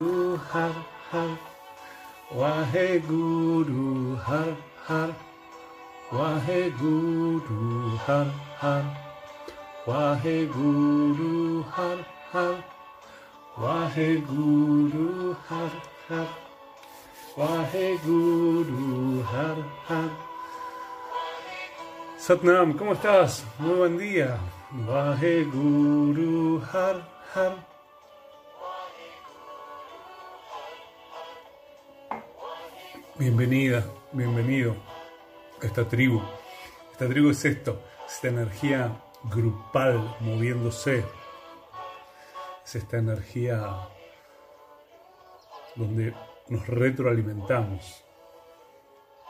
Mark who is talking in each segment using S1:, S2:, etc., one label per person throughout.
S1: har har Waheguru har har Waheguru har har Waheguru har har Waheguru har har Waheguru har har Satnam, ¿cómo estás? Muy buen día. Waheguru har har Bienvenida, bienvenido a esta tribu. Esta tribu es esto, esta energía grupal moviéndose. Es esta energía donde nos retroalimentamos.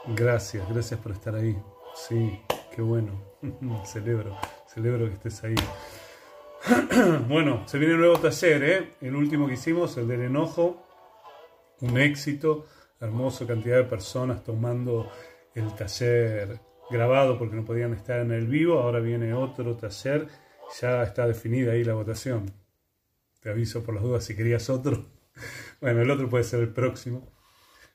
S1: Gracias, gracias por estar ahí. Sí, qué bueno. celebro, celebro que estés ahí. bueno, se viene un nuevo taller, ¿eh? El último que hicimos, el del enojo, un éxito hermosa cantidad de personas tomando el taller grabado porque no podían estar en el vivo. Ahora viene otro taller, ya está definida ahí la votación. Te aviso por las dudas si querías otro. Bueno, el otro puede ser el próximo.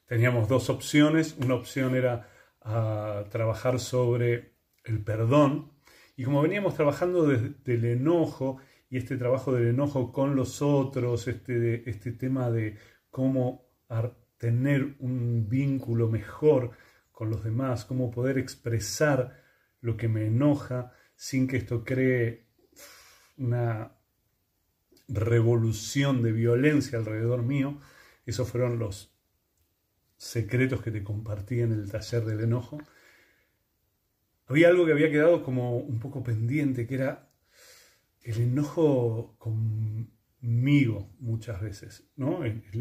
S1: Teníamos dos opciones. Una opción era ah, trabajar sobre el perdón. Y como veníamos trabajando desde el enojo y este trabajo del enojo con los otros, este, este tema de cómo tener un vínculo mejor con los demás, cómo poder expresar lo que me enoja sin que esto cree una revolución de violencia alrededor mío. Esos fueron los secretos que te compartí en el taller del enojo. Había algo que había quedado como un poco pendiente, que era el enojo con conmigo muchas veces, ¿no?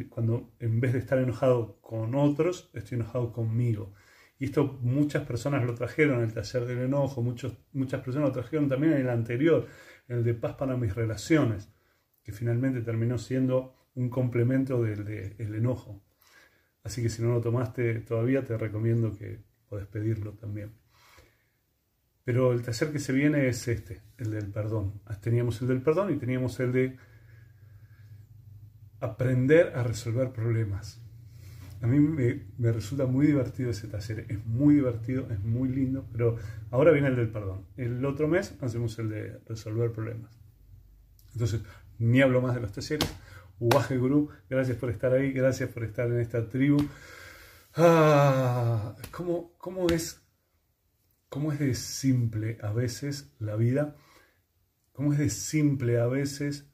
S1: Cuando en vez de estar enojado con otros, estoy enojado conmigo. Y esto muchas personas lo trajeron en el taller del enojo, muchos, muchas personas lo trajeron también en el anterior, en el de paz para mis relaciones, que finalmente terminó siendo un complemento del de, enojo. Así que si no lo tomaste todavía, te recomiendo que puedes pedirlo también. Pero el taller que se viene es este, el del perdón. Teníamos el del perdón y teníamos el de aprender a resolver problemas. A mí me, resulta muy divertido ese taller, es muy divertido, es muy lindo, pero ahora viene el del perdón. El otro mes hacemos el de resolver problemas. Entonces, ni hablo más de los talleres. Uaje Guru, gracias por estar ahí, gracias por estar en esta tribu. Ah, ¿cómo, cómo, es, ¿Cómo es de simple a veces la vida? ¿Cómo es de simple a veces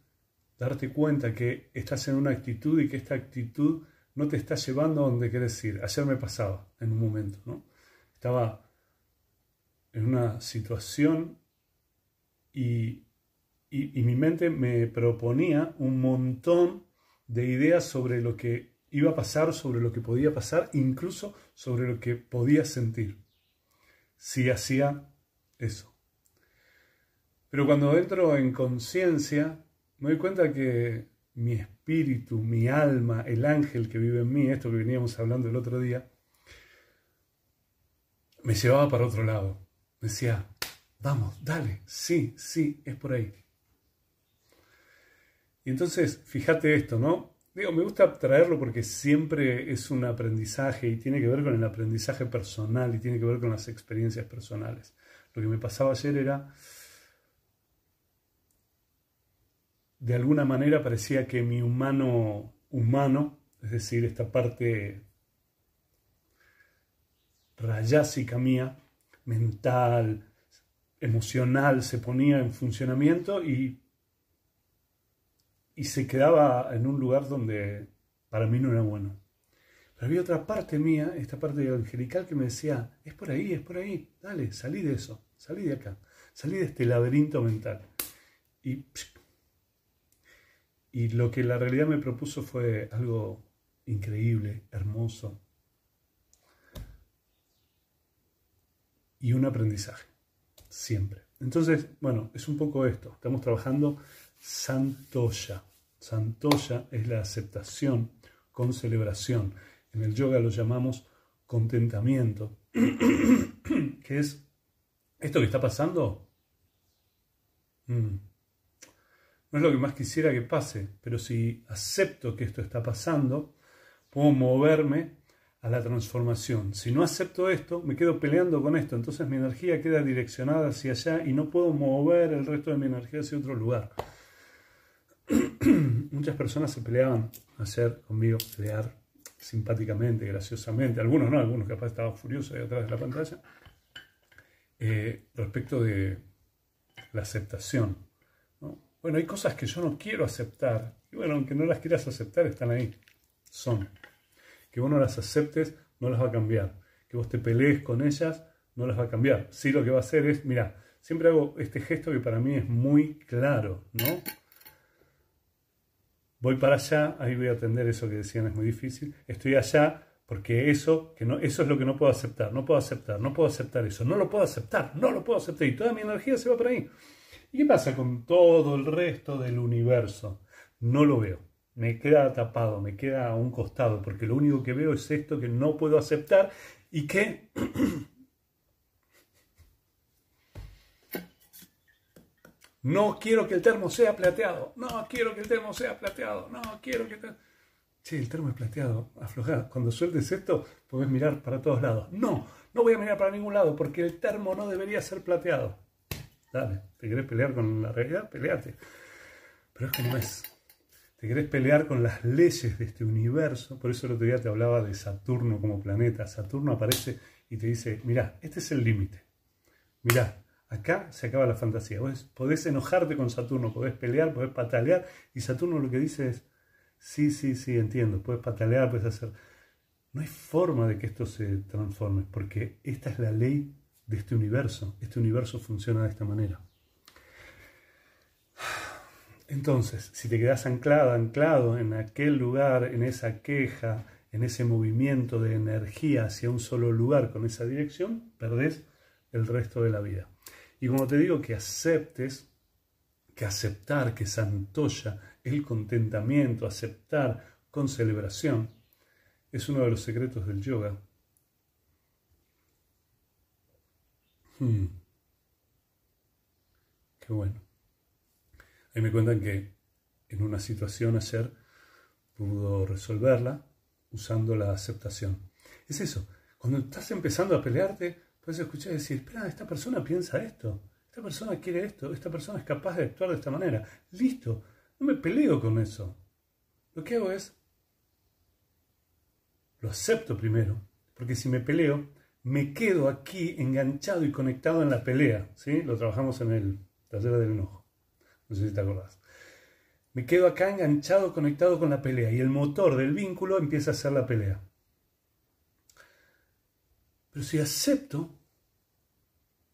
S1: darte cuenta que estás en una actitud y que esta actitud no te está llevando a donde quieres ir. Ayer me pasaba en un momento, ¿no? Estaba en una situación y, y, mi mente me proponía un montón de ideas sobre lo que iba a pasar, sobre lo que podía pasar, incluso sobre lo que podía sentir si hacía eso. Pero cuando entro en conciencia, me doy cuenta que mi espíritu, mi alma, el ángel que vive en mí, esto que veníamos hablando el otro día, me llevaba para otro lado. Me decía, vamos, dale, sí, sí, es por ahí. Y entonces, fíjate esto, ¿no? Digo, me gusta traerlo porque siempre es un aprendizaje y tiene que ver con el aprendizaje personal y tiene que ver con las experiencias personales. Lo que me pasaba ayer era de alguna manera parecía que mi humano humano, es decir, esta parte rayásica mía, mental, emocional, se ponía en funcionamiento y, y se quedaba en un lugar donde para mí no era bueno. Pero había otra parte mía, esta parte angelical, que me decía, es por ahí, es por ahí, dale, salí de eso, salí de acá, salí de este laberinto mental. Y y lo que la realidad me propuso fue algo increíble, hermoso. Y un aprendizaje, siempre. Entonces, bueno, es un poco esto. Estamos trabajando Santoya. Santoya es la aceptación con celebración. En el yoga lo llamamos contentamiento, que es esto que está pasando. Mm, no es lo que más quisiera que pase, pero si acepto que esto está pasando, puedo moverme a la transformación. Si no acepto esto, me quedo peleando con esto, entonces mi energía queda direccionada hacia allá y no puedo mover el resto de mi energía hacia otro lugar. Muchas personas se peleaban ayer conmigo, pelear simpáticamente, graciosamente, algunos no, algunos capaz estaban furiosos ahí atrás de la pantalla, eh, respecto de la aceptación. Bueno, hay cosas que yo no quiero aceptar, y bueno, aunque no las quieras aceptar, están ahí, son. Que vos no las aceptes, no las va a cambiar. Que vos te pelees con ellas, no las va a cambiar. Sí, lo que va a hacer es, mira, siempre hago este gesto que para mí es muy claro, ¿no? voy para allá, ahí voy a atender eso que decían, es muy difícil, estoy allá porque eso, que no, eso es lo que no puedo aceptar, no puedo aceptar, no puedo aceptar eso, no lo puedo aceptar, no lo puedo aceptar y toda mi energía se va por ahí. ¿Y qué pasa con todo el resto del universo? No lo veo, me queda tapado, me queda a un costado, porque lo único que veo es esto que no puedo aceptar y que No quiero que el termo sea plateado. No quiero que el termo sea plateado. No quiero que... Te... Sí, el termo es plateado. Afloja. Cuando sueltes esto, puedes mirar para todos lados. No, no voy a mirar para ningún lado porque el termo no debería ser plateado. ¿Te querés pelear con la realidad? Peleate. Pero es que no es. Te querés pelear con las leyes de este universo. Por eso el otro día te hablaba de Saturno como planeta. Saturno aparece y te dice, mirá, este es el límite. Mirá, Acá se acaba la fantasía. Vos podés enojarte con Saturno, podés pelear, podés patalear, y Saturno lo que dice es, sí, sí, sí, entiendo, puedes patalear, puedes hacer... No hay forma de que esto se transforme, porque esta es la ley de este universo. Este universo funciona de esta manera. Entonces, si te quedas anclado, anclado en aquel lugar, en esa queja, en ese movimiento de energía hacia un solo lugar con esa dirección, perdés el resto de la vida. Y como te digo, que aceptes, que aceptar, que santoya el contentamiento, aceptar con celebración, es uno de los secretos del yoga. Hmm. Qué bueno. Ahí me cuentan que en una situación ayer pudo resolverla usando la aceptación. Es eso, cuando estás empezando a pelearte, Puedes escuchar y decir, espera, esta persona piensa esto, esta persona quiere esto, esta persona es capaz de actuar de esta manera. Listo, no me peleo con eso. Lo que hago es, lo acepto primero, porque si me peleo, me quedo aquí enganchado y conectado en la pelea. ¿sí? Lo trabajamos en el taller del enojo. No sé si te acordás. Me quedo acá enganchado, conectado con la pelea y el motor del vínculo empieza a ser la pelea. Pero si acepto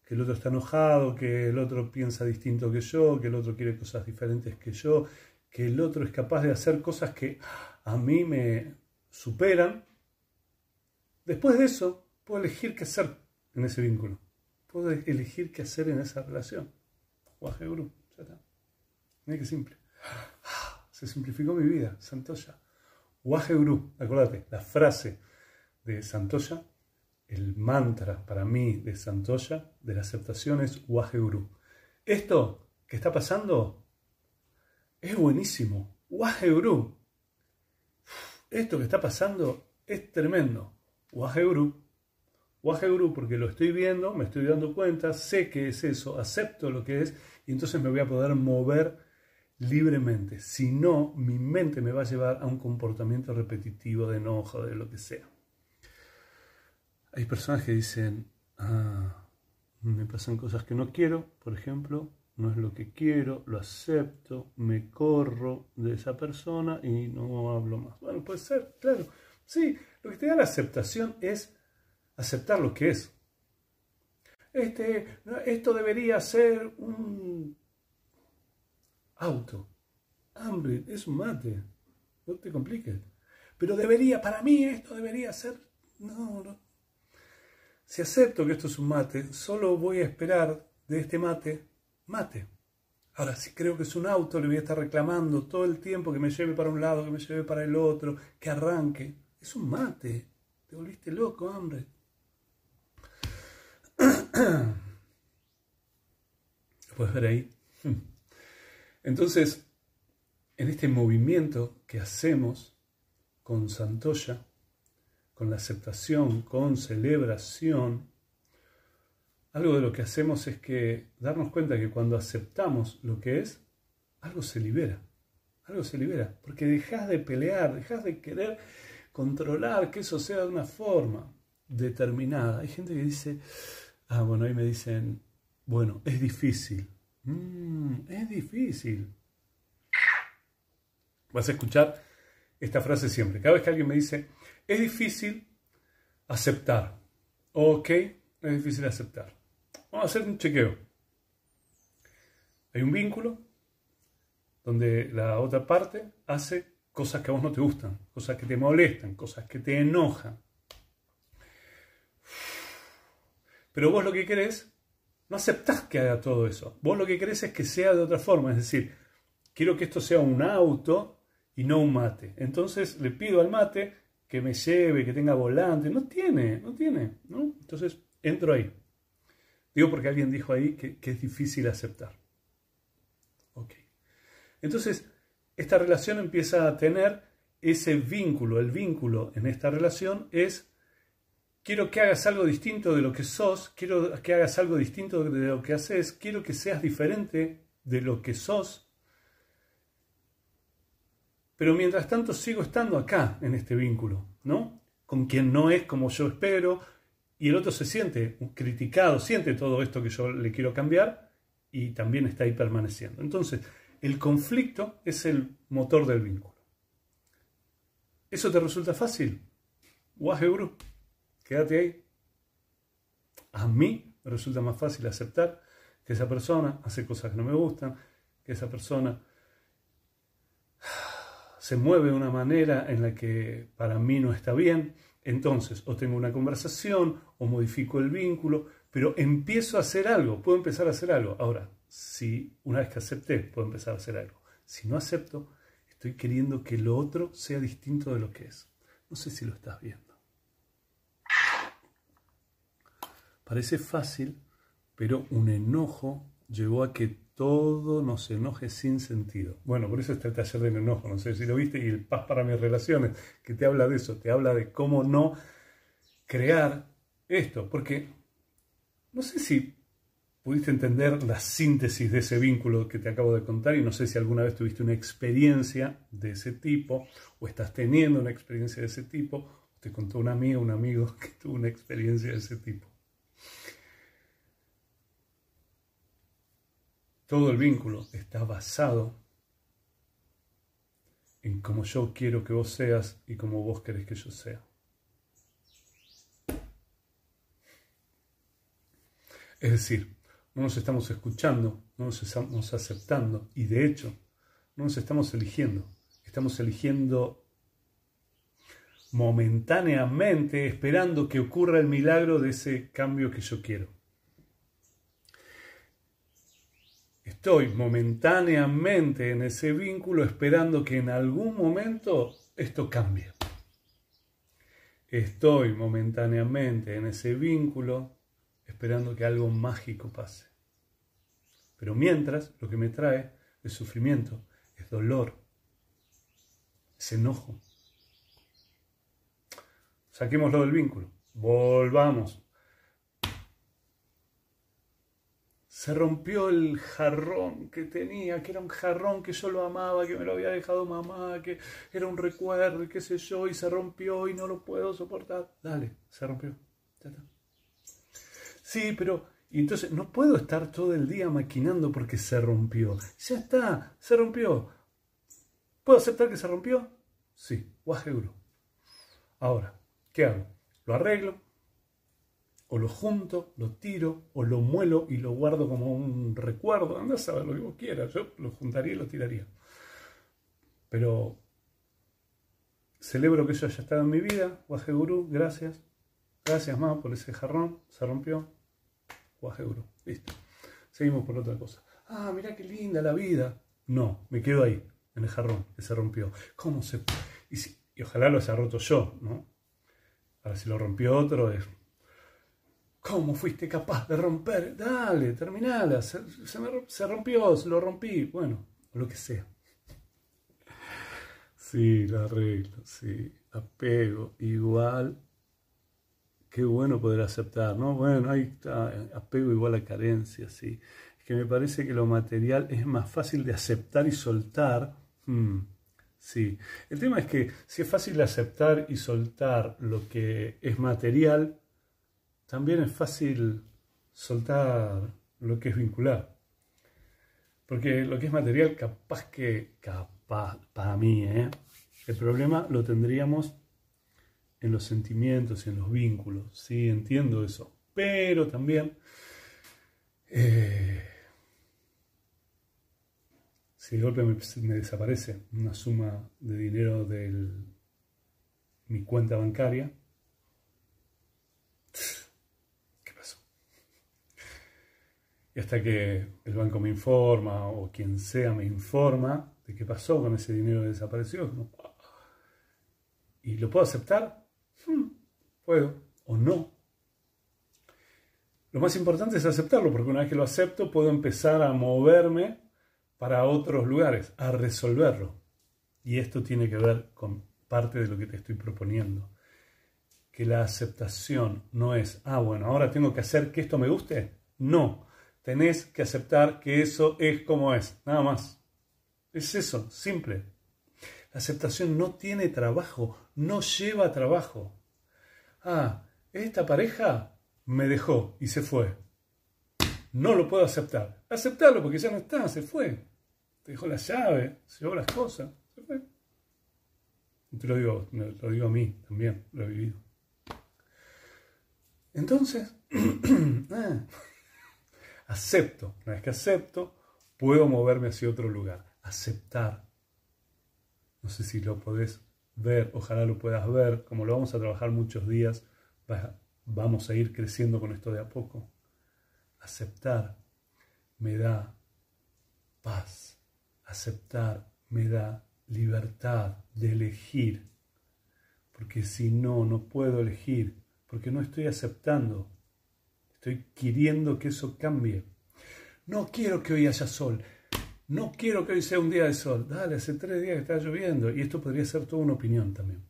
S1: que el otro está enojado, que el otro piensa distinto que yo, que el otro quiere cosas diferentes que yo, que el otro es capaz de hacer cosas que a mí me superan, después de eso puedo elegir qué hacer en ese vínculo. Puedo elegir qué hacer en esa relación. Guaje Guru, ya está. Mira qué simple. Se simplificó mi vida, Santoya. Guaje Guru, acuérdate, la frase de Santoya el mantra para mí de Santoya de la aceptación es Waheguru. Esto que está pasando es buenísimo. Waheguru. Esto que está pasando es tremendo. Waheguru. Waheguru porque lo estoy viendo, me estoy dando cuenta, sé que es eso, acepto lo que es y entonces me voy a poder mover libremente. Si no, mi mente me va a llevar a un comportamiento repetitivo de enojo, de lo que sea. Hay personas que dicen, ah, me pasan cosas que no quiero, por ejemplo, no es lo que quiero, lo acepto, me corro de esa persona y no hablo más. Bueno, puede ser, claro. Sí, lo que te da la aceptación es aceptar lo que es. Este, esto debería ser un auto. Hambre, es un mate. No te compliques. Pero debería, para mí esto debería ser... No, no, si acepto que esto es un mate, solo voy a esperar de este mate mate. Ahora, si creo que es un auto, le voy a estar reclamando todo el tiempo que me lleve para un lado, que me lleve para el otro, que arranque. Es un mate. Te volviste loco, hombre. ¿Lo puedes ver ahí? Entonces, en este movimiento que hacemos con Santoya, con la aceptación, con celebración, algo de lo que hacemos es que darnos cuenta que cuando aceptamos lo que es, algo se libera, algo se libera, porque dejas de pelear, dejas de querer controlar que eso sea de una forma determinada. Hay gente que dice, ah, bueno, ahí me dicen, bueno, es difícil. Mm, es difícil. Vas a escuchar esta frase siempre. Cada vez que alguien me dice, es difícil aceptar. Ok, es difícil aceptar. Vamos a hacer un chequeo. Hay un vínculo donde la otra parte hace cosas que a vos no te gustan, cosas que te molestan, cosas que te enojan. Pero vos lo que querés, no aceptás que haga todo eso. Vos lo que querés es que sea de otra forma. Es decir, quiero que esto sea un auto y no un mate. Entonces le pido al mate que me lleve, que tenga volante. No tiene, no tiene. ¿no? Entonces entro ahí. Digo porque alguien dijo ahí que, que es difícil aceptar. Ok. Entonces, esta relación empieza a tener ese vínculo. El vínculo en esta relación es quiero que hagas algo distinto de lo que sos, quiero que hagas algo distinto de lo que haces, quiero que seas diferente de lo que sos. Pero mientras tanto sigo estando acá en este vínculo, ¿no? Con quien no es como yo espero y el otro se siente criticado, siente todo esto que yo le quiero cambiar y también está ahí permaneciendo. Entonces, el conflicto es el motor del vínculo. ¿Eso te resulta fácil? Guru. Quédate ahí. A mí me resulta más fácil aceptar que esa persona hace cosas que no me gustan, que esa persona se mueve de una manera en la que para mí no está bien. Entonces, o tengo una conversación, o modifico el vínculo, pero empiezo a hacer algo, puedo empezar a hacer algo. Ahora, si una vez que acepté, puedo empezar a hacer algo. Si no acepto, estoy queriendo que lo otro sea distinto de lo que es. No sé si lo estás viendo. Parece fácil, pero un enojo llevó a que todo nos enoje sin sentido. Bueno, por eso está el taller del enojo, no sé si lo viste, y el paz para mis relaciones, que te habla de eso, te habla de cómo no crear esto, porque no sé si pudiste entender la síntesis de ese vínculo que te acabo de contar y no sé si alguna vez tuviste una experiencia de ese tipo o estás teniendo una experiencia de ese tipo, te contó una amiga, un amigo que tuvo una experiencia de ese tipo. Todo el vínculo está basado en cómo yo quiero que vos seas y cómo vos querés que yo sea. Es decir, no nos estamos escuchando, no nos estamos aceptando y de hecho no nos estamos eligiendo. Estamos eligiendo momentáneamente esperando que ocurra el milagro de ese cambio que yo quiero. Estoy momentáneamente en ese vínculo esperando que en algún momento esto cambie. Estoy momentáneamente en ese vínculo esperando que algo mágico pase. Pero mientras lo que me trae es sufrimiento, es dolor, es enojo. Saquémoslo del vínculo, volvamos se rompió el jarrón que tenía, que era un jarrón que yo lo amaba, que me lo había dejado mamá, que era un recuerdo qué sé yo, y se rompió y no lo puedo soportar. Dale, se rompió. Ya está. Sí, pero y entonces no puedo estar todo el día maquinando porque se rompió. Ya está, se rompió. ¿Puedo aceptar que se rompió? Sí, guajeguro. Ahora, ¿qué hago? Lo arreglo, o lo junto, lo tiro, o lo muelo y lo guardo como un recuerdo. Anda a saber lo que vos quieras. Yo lo juntaría y lo tiraría. Pero celebro que eso haya estado en mi vida. Guaje Gurú, gracias. Gracias más por ese jarrón. Se rompió. Guaje Gurú. Listo. Seguimos por otra cosa. Ah, mira qué linda la vida. No, me quedo ahí, en el jarrón, que se rompió. ¿Cómo se.? Y ojalá lo haya roto yo, ¿no? Ahora, si lo rompió otro, es ¿Cómo fuiste capaz de romper? Dale, terminala. Se, rompió, se lo rompí. Bueno, lo que sea. Sí, lo arreglo, sí. Apego, igual. Qué bueno poder aceptar, ¿no? Bueno, ahí está, apego igual a carencia, sí. Es que me parece que lo material es más fácil de aceptar y soltar. Hmm, sí. El tema es que si es fácil aceptar y soltar lo que es material, también es fácil soltar lo que es vincular. Porque lo que es material, capaz que, capaz, para mí, ¿eh? el problema lo tendríamos en los sentimientos y en los vínculos. Sí, entiendo eso. Pero también, eh, si de golpe me, me, desaparece una suma de dinero de mi cuenta bancaria, Y hasta que el banco me informa o quien sea me informa de qué pasó con ese dinero que desapareció. ¿Y lo puedo aceptar? Hmm, puedo o no. Lo más importante es aceptarlo, porque una vez que lo acepto puedo empezar a moverme para otros lugares, a resolverlo. Y esto tiene que ver con parte de lo que te estoy proponiendo. Que la aceptación no es, ah, bueno, ahora tengo que hacer que esto me guste. No, tenés que aceptar que eso es como es, nada más. Es eso, simple. La aceptación no tiene trabajo, no lleva trabajo. Ah, esta pareja me dejó y se fue. No lo puedo aceptar. Aceptarlo porque ya no está, se fue. Te dejó la llave, se llevó las cosas, se fue. Te lo digo, lo digo a mí también, lo he vivido. Entonces, ah, Acepto. Una vez que acepto, puedo moverme hacia otro lugar. Aceptar. No sé si lo podés ver, ojalá lo puedas ver. Como lo vamos a trabajar muchos días, vamos a ir creciendo con esto de a poco. Aceptar me da paz. Aceptar me da libertad de elegir. Porque si no, no puedo elegir. Porque no estoy aceptando. Estoy queriendo que eso cambie. No quiero que hoy haya sol. No quiero que hoy sea un día de sol. Dale, hace tres días que está lloviendo. Y esto podría ser toda una opinión también.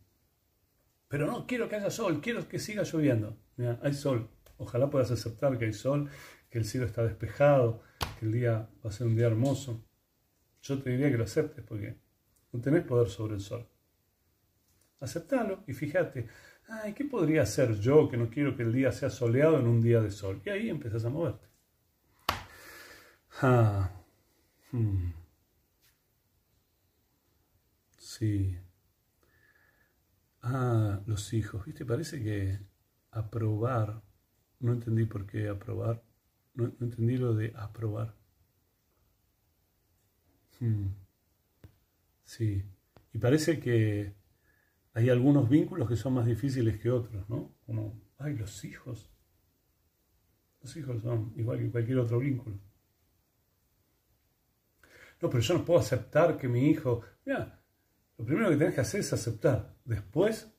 S1: Pero no quiero que haya sol, quiero que siga lloviendo. Mira, hay sol. Ojalá puedas aceptar que hay sol, que el cielo está despejado, que el día va a ser un día hermoso. Yo te diría que lo aceptes porque no tenés poder sobre el sol. Aceptalo y fíjate, ay, ¿qué podría hacer yo que no quiero que el día sea soleado en un día de sol? Y ahí empiezas a moverte. Ah, hmm. Sí. Ah, los hijos. ¿Viste? Parece que aprobar, no entendí por qué aprobar, no, entendí lo de aprobar. Hmm. Sí. Y parece que hay algunos vínculos que son más difíciles que otros, ¿no? Como, ay, los hijos. Los hijos son igual que cualquier otro vínculo. No, pero yo no puedo aceptar que mi hijo... Mira, lo primero que tienes que hacer es aceptar. Después,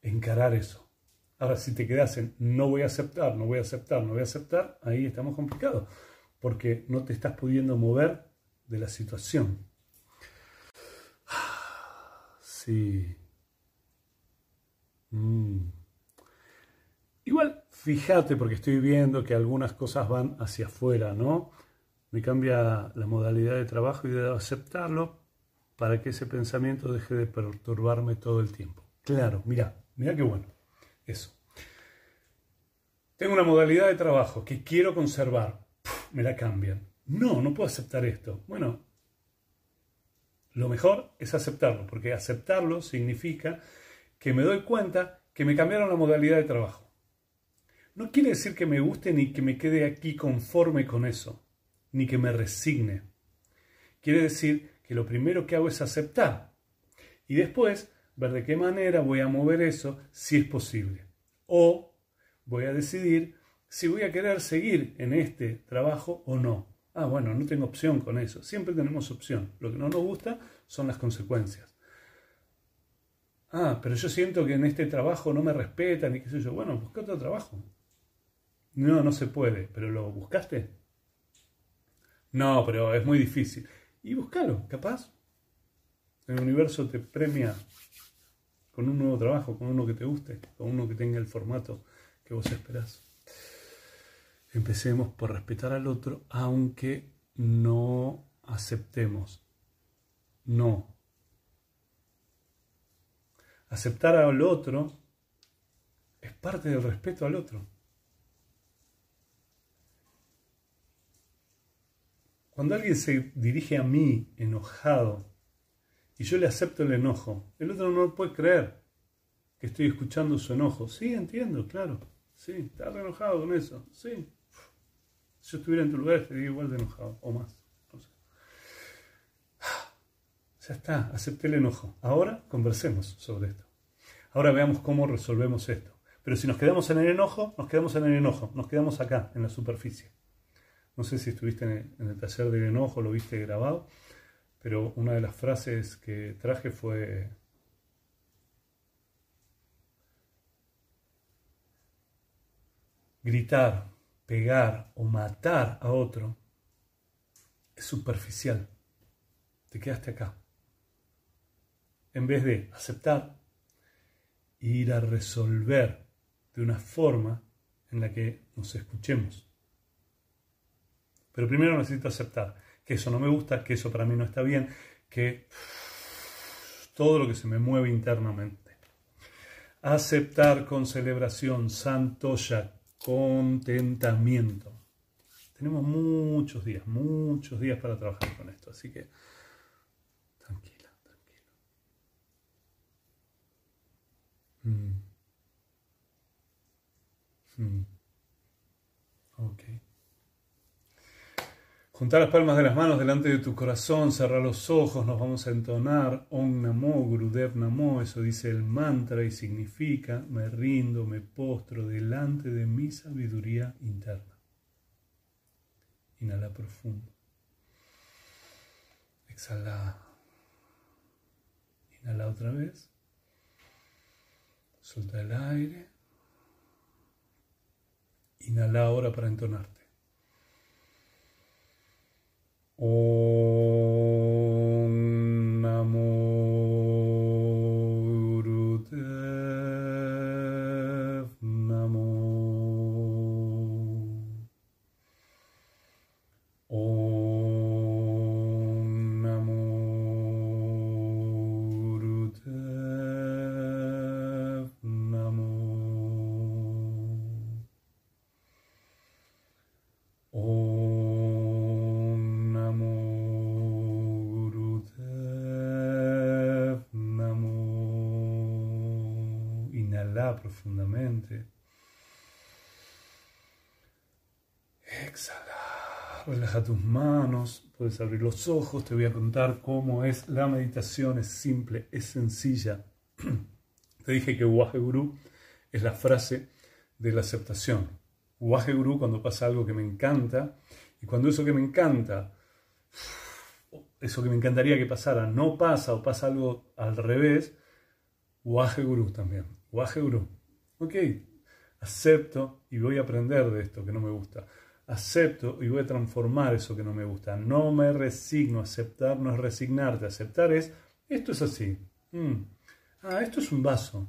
S1: encarar eso. Ahora, si te quedas en no voy a aceptar, no voy a aceptar, no voy a aceptar, ahí estamos complicados. Porque no te estás pudiendo mover de la situación. Sí. Mm. Igual, fíjate, porque estoy viendo que algunas cosas van hacia afuera, ¿no? Me cambia la modalidad de trabajo y de aceptarlo para que ese pensamiento deje de perturbarme todo el tiempo. Claro, mira, mira qué bueno. Eso. Tengo una modalidad de trabajo que quiero conservar. me la cambian. No, no puedo aceptar esto. Bueno, lo mejor es aceptarlo, porque aceptarlo significa que me doy cuenta que me cambiaron la modalidad de trabajo. No quiere decir que me guste ni que me quede aquí conforme con eso, ni que me resigne. Quiere decir que lo primero que hago es aceptar y después ver de qué manera voy a mover eso si es posible. O voy a decidir si voy a querer seguir en este trabajo o no. Ah, bueno, no tengo opción con eso. Siempre tenemos opción. Lo que no nos gusta son las consecuencias ah, pero yo siento que en este trabajo no me respetan y qué sé yo. Bueno, busca otro trabajo. No, no se puede, pero ¿lo buscaste? No, pero es muy difícil. y búscalo, capaz. El universo te premia con un nuevo trabajo, con uno que te guste, con uno que tenga el formato que vos esperás. Empecemos por respetar al otro, aunque no aceptemos. No. Aceptar al otro es parte del respeto al otro. Cuando alguien se dirige a mí enojado y yo le acepto el enojo, el otro no puede creer que estoy escuchando su enojo. Sí, entiendo, claro. Sí, estás enojado con eso. Sí. Si yo estuviera en tu lugar estaría igual de enojado o más. Ya está, acepté el enojo. Ahora conversemos sobre esto. Ahora veamos cómo resolvemos esto. Pero si nos quedamos en el enojo, nos quedamos en el enojo, nos quedamos acá, en la superficie. No sé si estuviste en el, taller del enojo, lo viste grabado, pero una de las frases que traje fue gritar, pegar o matar a otro es superficial. Te quedaste acá. En vez de aceptar ir a resolver de una forma en la que nos escuchemos. Pero primero necesito aceptar que eso no me gusta, que eso para mí no está bien, que todo lo que se me mueve internamente. Aceptar con celebración, santoya, contentamiento. Tenemos muchos días, muchos días para trabajar con esto, así que Mm. Ok. Juntar las palmas de las manos delante de tu corazón, cerrar los ojos, nos vamos a entonar Om Namo Gurudev Namo, eso dice el mantra y significa me rindo, me postro delante de mi sabiduría interna. Inhala profundo. Exhala. Inhala otra vez. Suelta el aire. Inhala ahora para entonarte. Tus manos. Puedes abrir los ojos. Te voy a contar cómo es la meditación. Es simple, es sencilla. Te dije que Guru es la frase de la aceptación. Guru cuando pasa algo que me encanta. Y cuando eso que me encanta, eso que me encantaría que pasara, no pasa o pasa algo al revés, Guru también. Guru. Ok, acepto y voy a aprender de esto que no me gusta. Acepto y voy a transformar eso que no me gusta. No me resigno. Aceptar no es resignarte. Aceptar es, esto es así. Mm. Ah, esto es un vaso.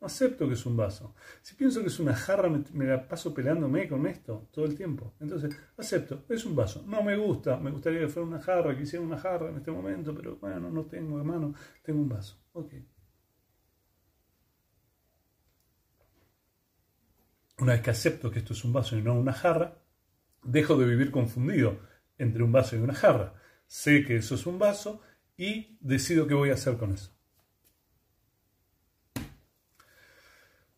S1: Acepto que es un vaso. Si pienso que es una jarra, me, la paso peleándome con esto todo el tiempo. Entonces, acepto, es un vaso. No me gusta, me gustaría que fuera una jarra, que hiciera una jarra en este momento, pero bueno, no tengo hermano, tengo un vaso. Ok. Una vez que acepto que esto es un vaso y no una jarra, dejo de vivir confundido entre un vaso y una jarra. Sé que eso es un vaso y decido qué voy a hacer con eso.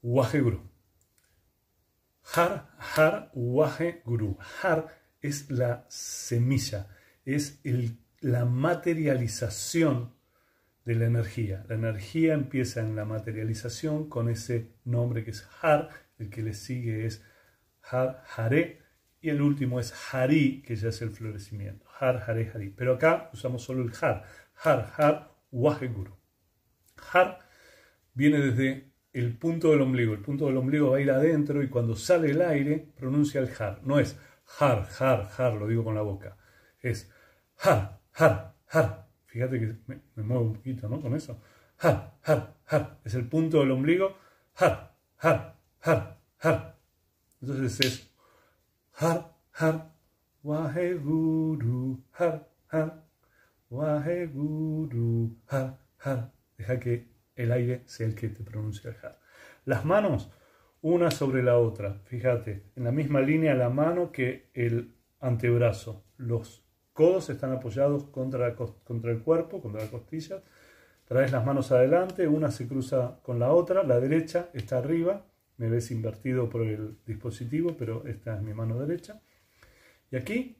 S1: Waje Guru. Har, har, waje Guru. Har es la semilla, es la materialización de la energía. La energía empieza en la materialización con ese nombre que es Har, el que le sigue es Har, Hare, y el último es Hari, que ya es el florecimiento. Har, Hare, Hari. Pero acá usamos solo el Har. Har, Har, Waheguru. Har viene desde el punto del ombligo. El punto del ombligo va a ir adentro y cuando sale el aire pronuncia el Har. No es Har, Har, Har, lo digo con la boca. Es Har, Har, har. Fíjate que me, muevo un poquito, ¿no? Con eso. Har, har, har. Es el punto del ombligo. Har, har, har, har. Entonces es har, har, waheguru, har, har, waheguru, har, har. Deja que el aire sea el que te pronuncia el har. Las manos, una sobre la otra. Fíjate, en la misma línea la mano que el antebrazo. Los codos están apoyados contra, contra el cuerpo, contra la costilla. Traes las manos adelante, una se cruza con la otra, la derecha está arriba, me ves invertido por el dispositivo, pero esta es mi mano derecha. Y aquí,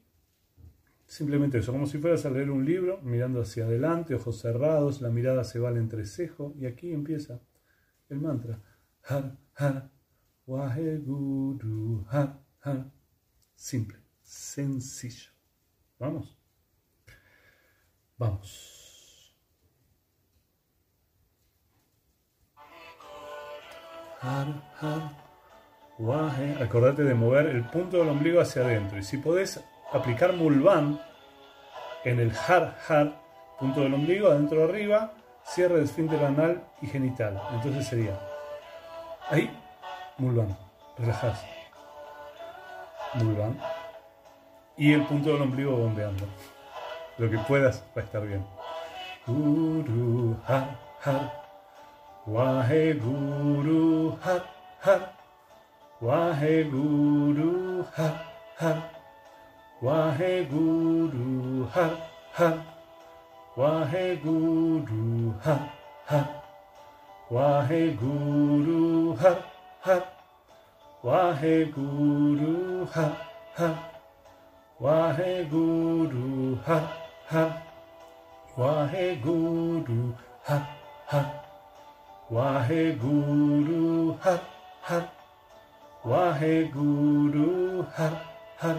S1: simplemente eso, como si fueras a leer un libro, mirando hacia adelante, ojos cerrados, la mirada se va al entrecejo, y aquí empieza el mantra. Har, har, waheguru, har, har. Simple, sencillo. Vamos. Vamos. Acordate de mover el punto del ombligo hacia adentro. Y si podés aplicar mulvan en el har har, punto del ombligo, adentro arriba, cierre del esfínter anal y genital. Entonces sería ahí, mulvan, relajarse. Mulvan. Y el punto del ombligo bombeando. Lo que puedas va a estar bien. Har, har. Waheguru Har Har Waheguru Har Har Waheguru Har Har Waheguru Har Har Waheguru Har Har Waheguru Har Har Waheguru Har Har Waheguru Har Har Waheguru Har Har. Waheguru Har Har.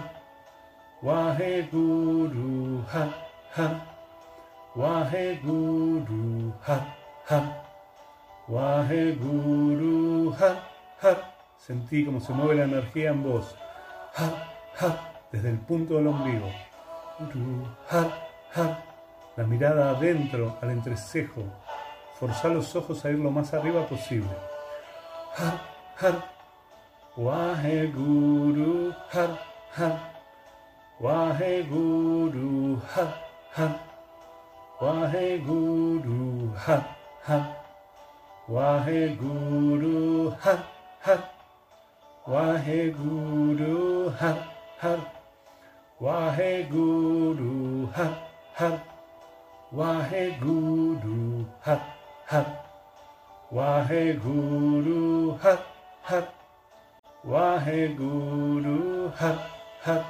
S1: Waheguru Har Har. Waheguru Har Har. Waheguru Har Har. Sentí como se mueve la energía en vos. Har Har. Desde el punto del ombligo. Har Har. La mirada adentro al entrecejo forzar los ojos a ir lo más arriba posible. Har, har, Waheguru, har, har, Waheguru, har, har, Waheguru, har, har, Waheguru, har, har, Waheguru, har, har, Waheguru, har, har, Waheguru, har, har Waheguru har har Waheguru har har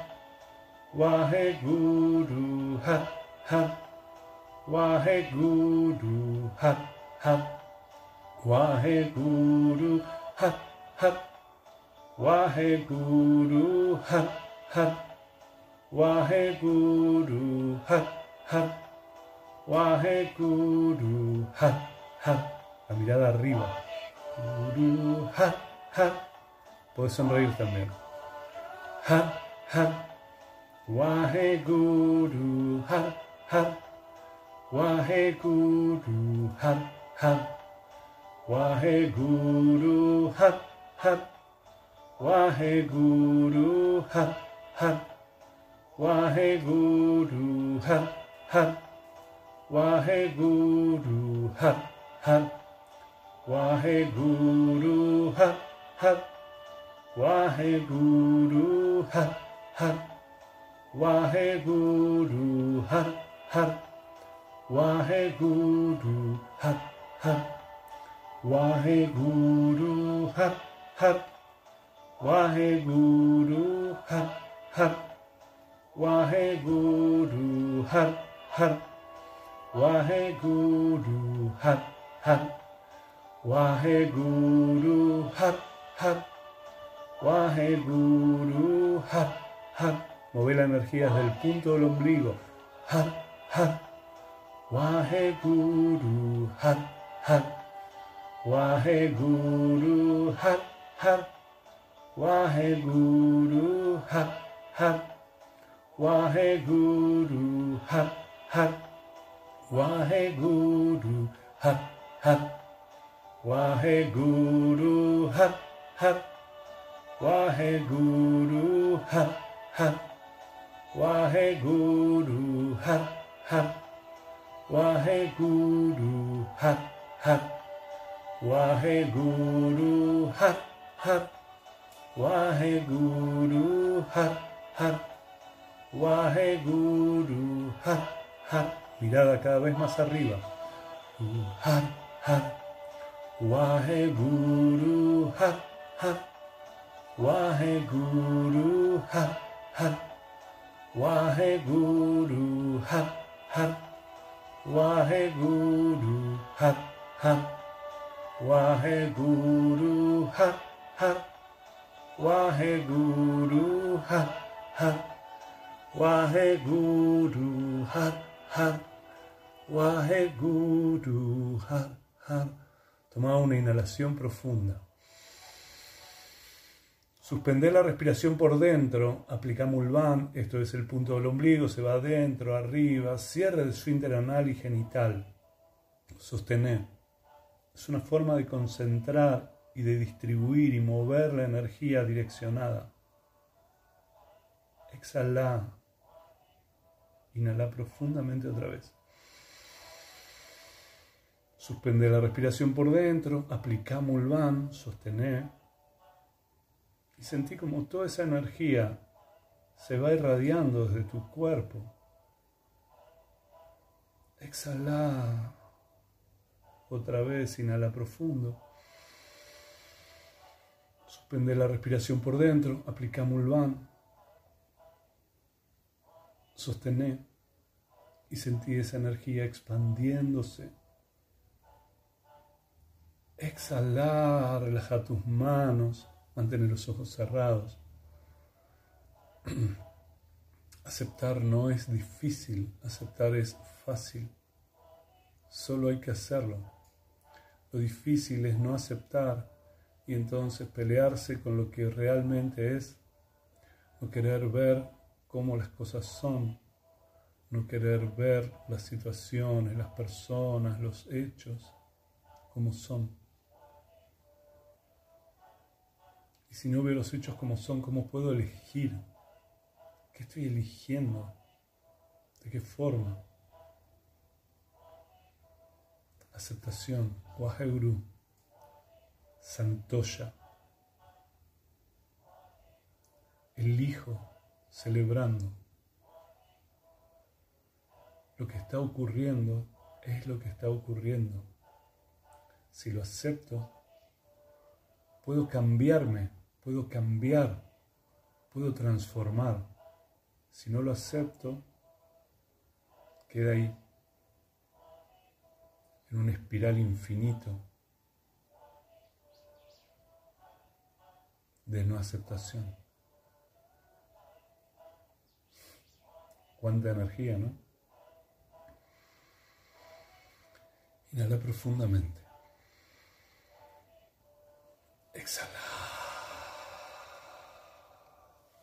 S1: Waheguru har har Waheguru har har Waheguru har har Waheguru har har Waheguru har har Waheguru har ha, la mirada arriba. Uru, ha ha, Puedes sonreír también. Ha ha, Wahe Guru, ha ha, Wahe Guru, ha ha, Wahe Guru, ha ha, Wahe Guru, ha, ha. Wahe Guru, ha, ha. Wahe Guru, ha. Har, har Waheguru har har Waheguru har har Waheguru har har Waheguru har har Waheguru har har Waheguru har har Waheguru har har Waheguru har hap, Waheguru hap hap, Waheguru hap hap. Mover la energía desde el punto del ombligo. Hap hap, Waheguru hap hap, Waheguru hap hap, Waheguru hap hap, hap hap, Waheguru hap hap. hak Wahai guru hak hak Wahai guru hak hak Wahai guru hak hak Wahai guru hak hak Wahai guru hak hak Wahai guru hak hak Wahai guru hak hak Mirada cada vez más arriba. Hak har. Waheguru, har, har. Waheguru, har, har. Waheguru, har, har. Waheguru, har, har. Waheguru, har, har. Waheguru, har, har. Waheguru, har, har. Waheguru Har Har. Toma una inhalación profunda. Suspende la respiración por dentro, aplica Mulvan, esto es el punto del ombligo, se va adentro, arriba, cierre el esfínter anal y genital. Sostener. Es una forma de concentrar y de distribuir y mover la energía direccionada. Exhala. Inhala profundamente otra vez. Suspende la respiración por dentro, aplica Mulvan, sostener y sentí como toda esa energía se va irradiando desde tu cuerpo. Exhala. Otra vez, inhala profundo. Suspende la respiración por dentro, aplica Mulvan, sostener y sentí esa energía expandiéndose Exhalar, relaja tus manos, mantener los ojos cerrados. Aceptar no es difícil, aceptar es fácil. Solo hay que hacerlo. Lo difícil es no aceptar y entonces pelearse con lo que realmente es, no querer ver cómo las cosas son, no querer ver las situaciones, las personas, los hechos como son. Y si no veo los hechos como son, ¿cómo puedo elegir? ¿Qué estoy eligiendo? ¿De qué forma? Aceptación, Waheguru, Santoya. Elijo celebrando. Lo que está ocurriendo es lo que está ocurriendo. Si lo acepto, puedo cambiarme puedo cambiar, puedo transformar. Si no lo acepto, queda ahí, en un espiral infinito de no aceptación. Cuánta energía, ¿no? Inhala profundamente. Exhala.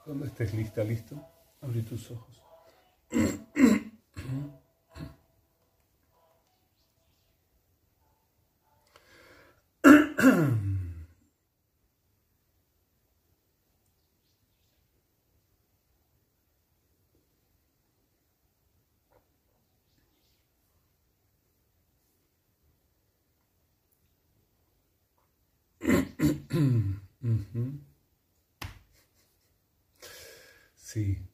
S1: Cuando estés lista, listo, abre tus ojos. Sí.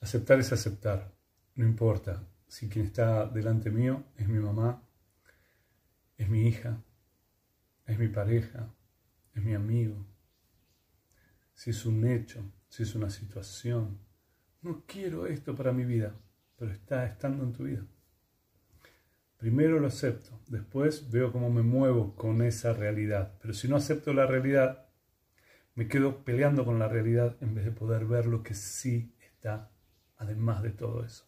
S1: Aceptar es aceptar. No importa si quien está delante mío es mi mamá, es mi hija, es mi pareja, es mi amigo. Si es un hecho, si es una situación. No quiero esto para mi vida, pero está estando en tu vida. Primero lo acepto, después veo cómo me muevo con esa realidad. Pero si no acepto la realidad, me quedo peleando con la realidad en vez de poder ver lo que sí está además de todo eso.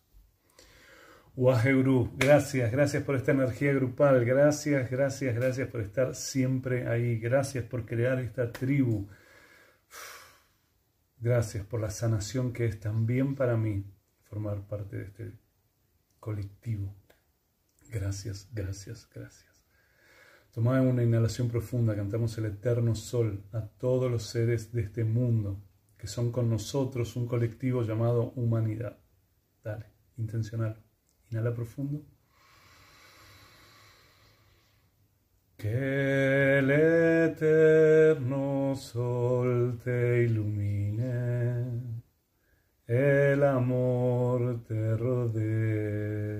S1: Waheguru, gracias, gracias por esta energía grupal, gracias, gracias, gracias por estar siempre ahí, gracias por crear esta tribu, gracias por la sanación que es también para mí formar parte de este colectivo. Gracias, gracias, gracias. Tomad una inhalación profunda, cantamos el eterno sol a todos los seres de este mundo que son con nosotros un colectivo llamado humanidad. Dale, intencional. Inhala profundo. Que el eterno sol te ilumine, el amor te rodee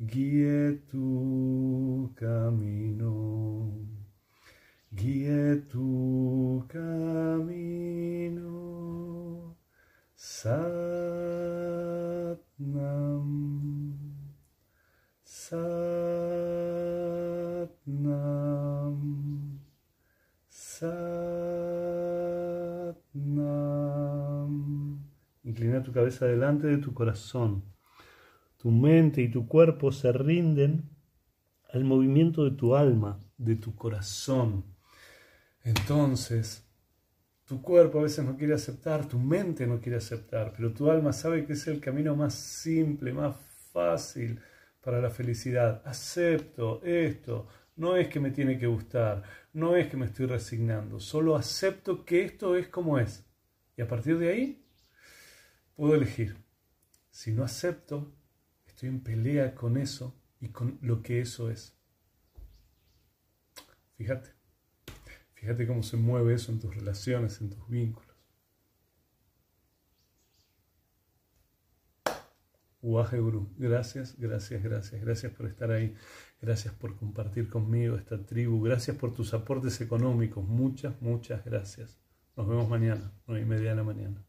S1: guíe tu camino, guíe tu camino. Satnam, Satnam. Satnam. Inclina tu cabeza delante de tu corazón. Tu mente y tu cuerpo se rinden al movimiento de tu alma, de tu corazón. Entonces, tu cuerpo a veces no quiere aceptar, tu mente no quiere aceptar, pero tu alma sabe que es el camino más simple, más fácil para la felicidad. Acepto esto, no es que me tiene que gustar, no es que me estoy resignando, solo acepto que esto es como es. Y a partir de ahí puedo elegir. Si no acepto, estoy en pelea con eso y con lo que eso es. Fíjate, fíjate cómo se mueve eso en tus relaciones, en tus vínculos. Uaje Guru, gracias, gracias, gracias, gracias por estar ahí. Gracias por compartir conmigo esta tribu. Gracias por tus aportes económicos. Muchas, muchas gracias. Nos vemos mañana, nueve y media de la mañana.